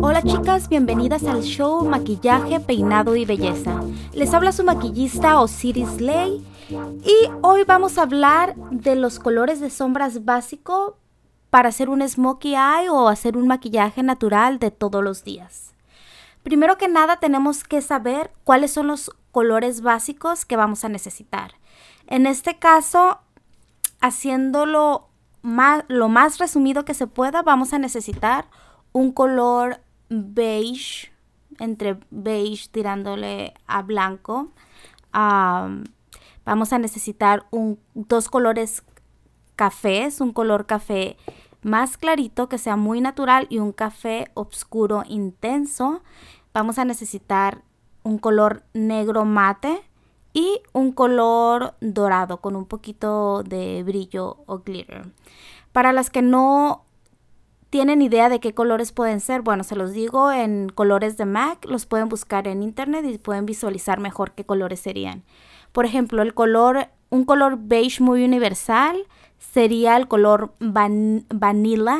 Hola chicas, bienvenidas al show Maquillaje, Peinado y Belleza. Les habla su maquillista Osiris Slay y hoy vamos a hablar de los colores de sombras básico para hacer un smokey eye o hacer un maquillaje natural de todos los días. Primero que nada tenemos que saber cuáles son los colores básicos que vamos a necesitar. En este caso, haciéndolo lo más resumido que se pueda, vamos a necesitar un color beige, entre beige tirándole a blanco. vamos a necesitar dos colores cafés, un color café más clarito que sea muy natural y un café oscuro intenso. Vamos a necesitar un color negro mate y un color dorado con un poquito de brillo o glitter. Para las que no tienen idea de qué colores pueden ser, bueno, se los digo en colores de MAC, los pueden buscar en internet y pueden visualizar mejor qué colores serían. Por ejemplo, el color, un color beige muy universal sería el color vanilla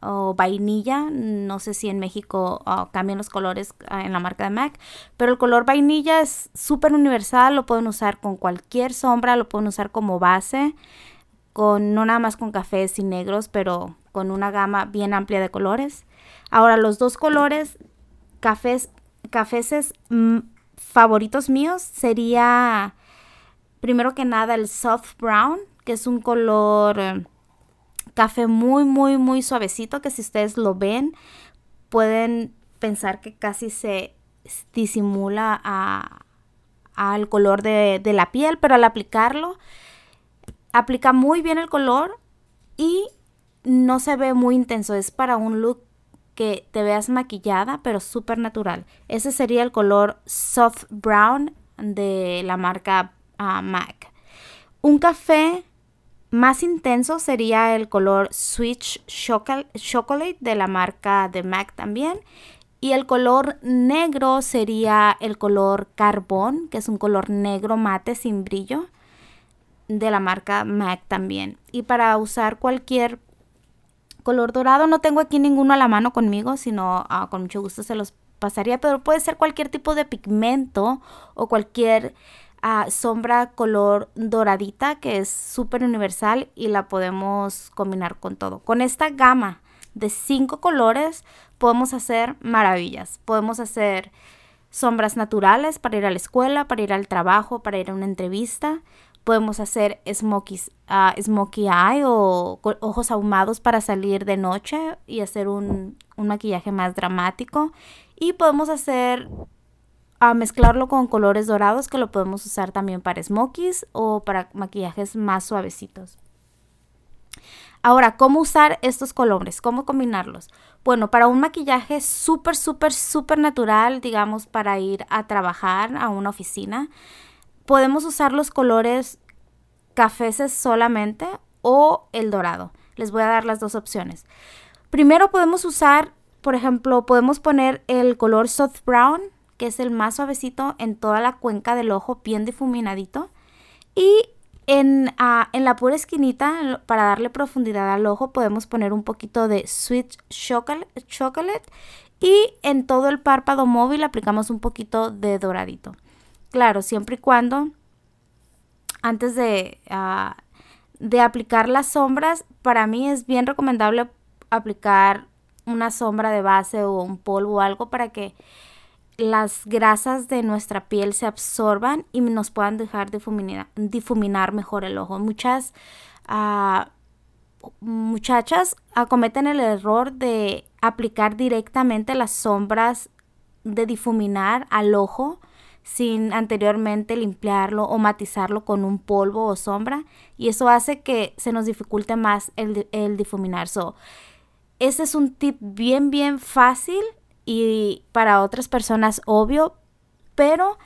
o vainilla. No sé si en México ah, cambian los colores ah, en la marca de MAC, pero el color vainilla es súper universal, lo pueden usar con cualquier sombra, lo pueden usar como base, con no nada más con cafés y negros, pero con una gama bien amplia de colores. Ahora, los dos colores cafés, cafeses mm, favoritos míos sería, primero que nada, el soft brown, que es un color eh, café muy, muy, muy suavecito, que si ustedes lo ven, pueden pensar que casi se disimula al color de, de la piel, pero al aplicarlo, aplica muy bien el color y no se ve muy intenso, es para un look que te veas maquillada, pero súper natural. Ese sería el color soft brown de la marca ah, MAC. Un café más intenso sería el color Switch Chocolate de la marca de MAC también. Y el color negro sería el color Carbón, que es un color negro mate sin brillo de la marca MAC también. Y para usar cualquier color dorado. No tengo aquí ninguno a la mano conmigo, sino ah, con mucho gusto se los pasaría, pero puede ser cualquier tipo de pigmento o cualquier ah, sombra color doradita que es súper universal y la podemos combinar con todo. Con esta gama de cinco colores podemos hacer maravillas. Podemos hacer sombras naturales para ir a la escuela, para ir al trabajo, para ir a una entrevista. Podemos hacer smokies, uh, smokey eye o ojos ahumados para salir de noche y hacer un, maquillaje más dramático. Y podemos hacer a mezclarlo con colores dorados que lo podemos usar también para smokies o para maquillajes más suavecitos. Ahora, ¿cómo usar estos colores? ¿Cómo combinarlos? Bueno, para un maquillaje súper, súper, súper natural, digamos, para ir a trabajar a una oficina, podemos usar los colores cafeses solamente o el dorado. Les voy a dar las dos opciones. Primero podemos usar, por ejemplo, podemos poner el color soft brown, que es el más suavecito en toda la cuenca del ojo, bien difuminadito. Y en, ah, la pura esquinita, para darle profundidad al ojo, podemos poner un poquito de sweet chocolate y en todo el párpado móvil aplicamos un poquito de doradito. Claro, siempre y cuando antes de, ah, de aplicar las sombras, para mí es bien recomendable aplicar una sombra de base o un polvo o algo para que las grasas de nuestra piel se absorban y nos puedan dejar difuminar, difuminar mejor el ojo. Muchas uh, muchachas acometen el error de aplicar directamente las sombras de difuminar al ojo sin anteriormente limpiarlo o matizarlo con un polvo o sombra y eso hace que se nos dificulte más el, difuminar. So, ese es un tip bien, bien fácil y para otras personas obvio, pero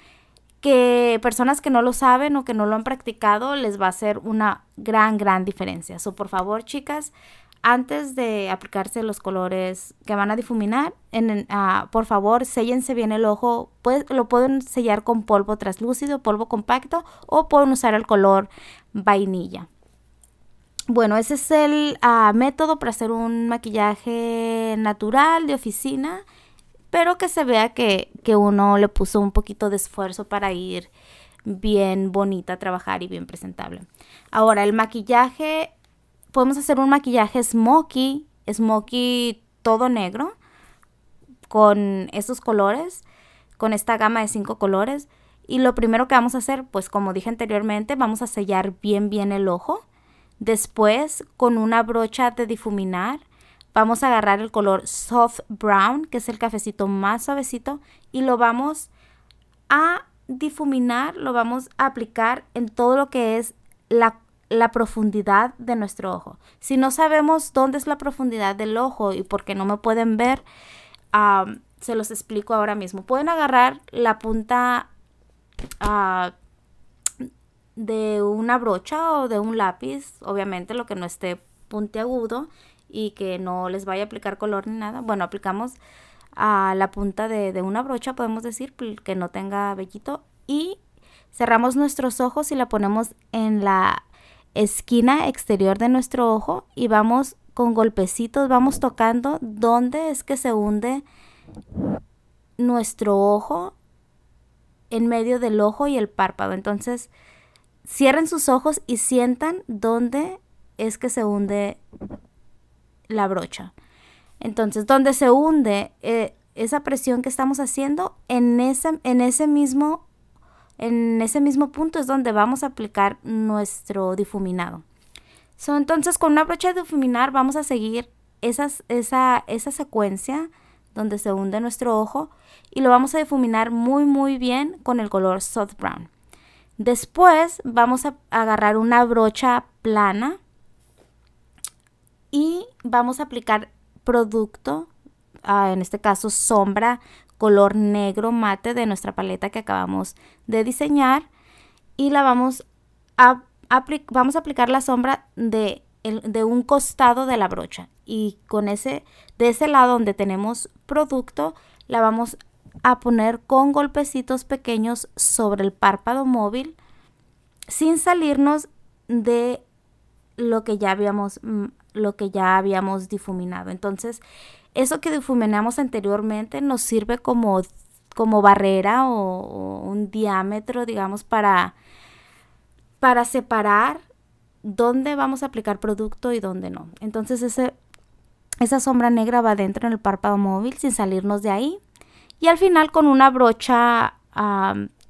que personas que no lo saben o que no lo han practicado les va a hacer una gran, gran diferencia. So, por favor, chicas, antes de aplicarse los colores que van a difuminar, en, ah, por favor, séllense bien el ojo. lo pueden sellar con polvo translúcido, polvo compacto o pueden usar el color vainilla. bueno, ese es el ah, método para hacer un maquillaje natural de oficina, pero que se vea que, que uno le puso un poquito de esfuerzo para ir bien bonita a trabajar y bien presentable. Ahora, el maquillaje, podemos hacer un maquillaje smoky, smoky todo negro, con estos colores, con esta gama de cinco colores. Y lo primero que vamos a hacer, pues como dije anteriormente, vamos a sellar bien bien el ojo. Después, con una brocha de difuminar, vamos a agarrar el color soft brown, que es el cafecito más suavecito, y lo vamos a difuminar, lo vamos a aplicar en todo lo que es la, profundidad de nuestro ojo. Si no sabemos dónde es la profundidad del ojo y porque no me pueden ver, se los explico ahora mismo. Pueden agarrar la punta ah, de una brocha o de un lápiz, obviamente lo que no esté puntiagudo y que no les vaya a aplicar color ni nada. Bueno, aplicamos a la punta de, una brocha, podemos decir, que no tenga vellito y cerramos nuestros ojos y la ponemos en la esquina exterior de nuestro ojo y vamos con golpecitos, vamos tocando dónde es que se hunde nuestro ojo en medio del ojo y el párpado. Entonces, cierren sus ojos y sientan dónde es que se hunde la brocha. Entonces, donde se hunde eh, esa presión que estamos haciendo, en ese, en ese mismo en ese mismo punto es donde vamos a aplicar nuestro difuminado. entonces, con una brocha de difuminar vamos a seguir esa, esa secuencia donde se hunde nuestro ojo y lo vamos a difuminar muy muy bien con el color soft brown. Después vamos a agarrar una brocha plana y vamos a aplicar producto, ah, en este caso sombra color negro mate de nuestra paleta que acabamos de diseñar y la vamos a, vamos a aplicar la sombra de, de un costado de la brocha y con ese de ese lado donde tenemos producto la vamos a poner con golpecitos pequeños sobre el párpado móvil sin salirnos de lo que ya habíamos mm, lo que ya habíamos difuminado. Entonces, eso que difuminamos anteriormente nos sirve como, como barrera o, un diámetro, digamos, para, para separar dónde vamos a aplicar producto y dónde no. Entonces, ese, esa sombra negra va dentro en el párpado móvil sin salirnos de ahí. Y al final con una brocha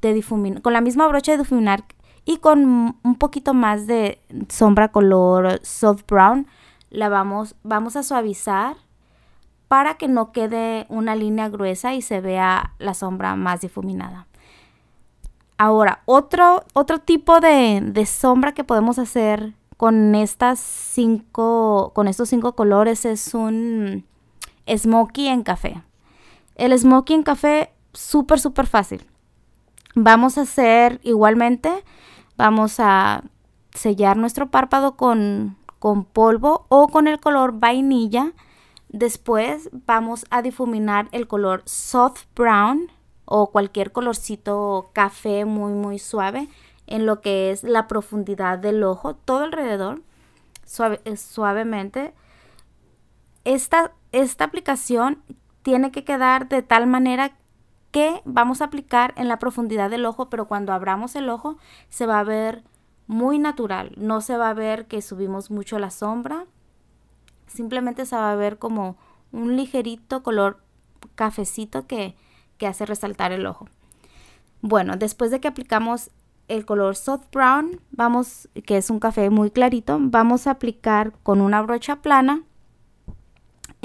de difuminar, con la misma brocha de difuminar y con un poquito más de sombra color soft brown, la vamos, vamos a suavizar para que no quede una línea gruesa y se vea la sombra más difuminada. Ahora, otro, otro tipo de, de sombra que podemos hacer con estas cinco, con estos cinco colores es un smoky en café. El smoky en café, súper, súper fácil. Vamos a hacer igualmente, vamos a sellar nuestro párpado con, con polvo o con el color vainilla. Después vamos a difuminar el color soft brown o cualquier colorcito café muy, muy suave en lo que es la profundidad del ojo, todo alrededor, eh, suavemente. Esta, esta aplicación tiene que quedar de tal manera que vamos a aplicar en la profundidad del ojo, pero cuando abramos el ojo se va a ver muy natural. No se va a ver que subimos mucho la sombra. Simplemente se va a ver como un ligerito color cafecito que, que hace resaltar el ojo. Bueno, después de que aplicamos el color soft brown, vamos, que es un café muy clarito, vamos a aplicar con una brocha plana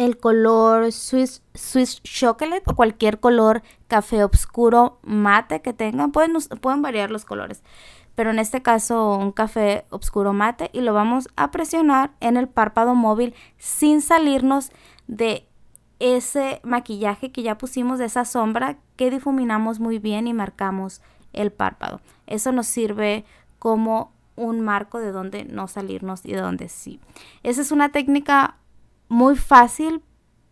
el color Swiss, Swiss Chocolate o cualquier color café oscuro mate que tengan. Pueden, pueden variar los colores, pero en este caso un café oscuro mate y lo vamos a presionar en el párpado móvil sin salirnos de ese maquillaje que ya pusimos, de esa sombra que difuminamos muy bien y marcamos el párpado. Eso nos sirve como un marco de donde no salirnos y de donde sí. Esa es una técnica muy fácil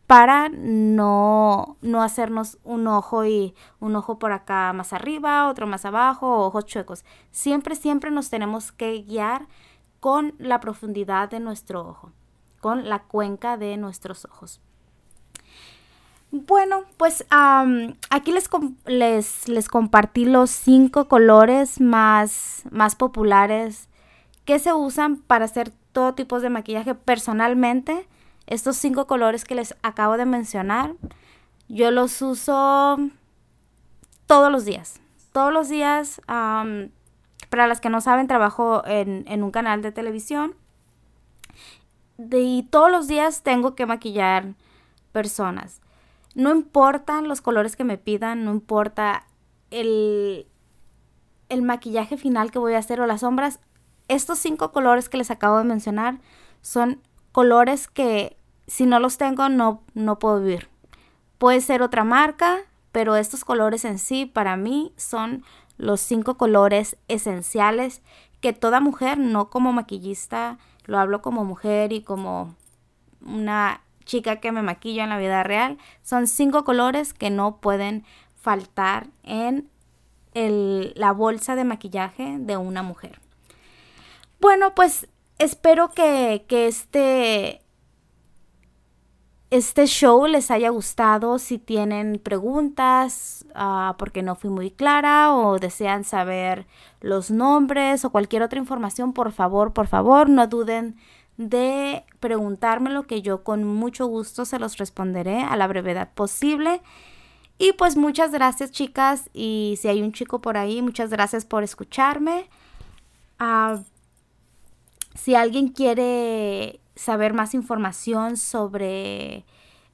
para no, no hacernos un ojo y un ojo por acá más arriba, otro más abajo, ojos chuecos. Siempre, siempre nos tenemos que guiar con la profundidad de nuestro ojo, con la cuenca de nuestros ojos. Bueno, pues aquí les, les, les, compartí los cinco colores más, más populares que se usan para hacer todo tipo de maquillaje. Personalmente, estos cinco colores que les acabo de mencionar, yo los uso todos los días. Todos los días, para las que no saben, trabajo en, en un canal de televisión. y todos los días tengo que maquillar personas. No importan los colores que me pidan, no importa el, el maquillaje final que voy a hacer o las sombras. Estos cinco colores que les acabo de mencionar son colores que si no los tengo no, no puedo vivir. Puede ser otra marca, pero estos colores en sí para mí son los cinco colores esenciales que toda mujer, no como maquillista, lo hablo como mujer y como una chica que me maquilla en la vida real. Son cinco colores que no pueden faltar en la bolsa de maquillaje de una mujer. Bueno, pues espero que, este, este show les haya gustado. Si tienen preguntas, uh, porque no fui muy clara, o desean saber los nombres o cualquier otra información, por favor, por favor, no duden de preguntármelo que yo con mucho gusto se los responderé a la brevedad posible. Y pues muchas gracias chicas y si hay un chico por ahí, muchas gracias por escucharme. Ah, si alguien quiere saber más información sobre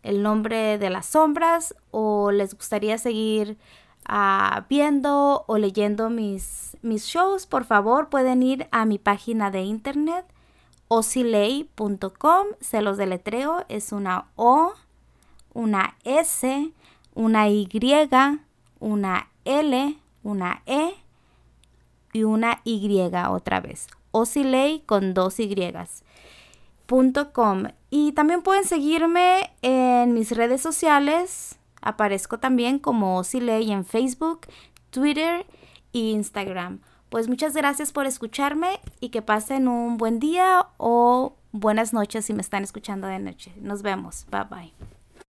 el nombre de las sombras o les gustaría seguir ah, viendo o leyendo mis, mis shows, por favor pueden ir a mi página de internet osilei.com, se los deletreo, es una O, una S, una Y, una L, una E y una Y otra vez. Osilei con dos Y. Y también pueden seguirme en mis redes sociales. Aparezco también como Osilei en Facebook, Twitter e Instagram. Pues muchas gracias por escucharme y que pasen un buen día o buenas noches si me están escuchando de noche. Nos vemos. Bye bye.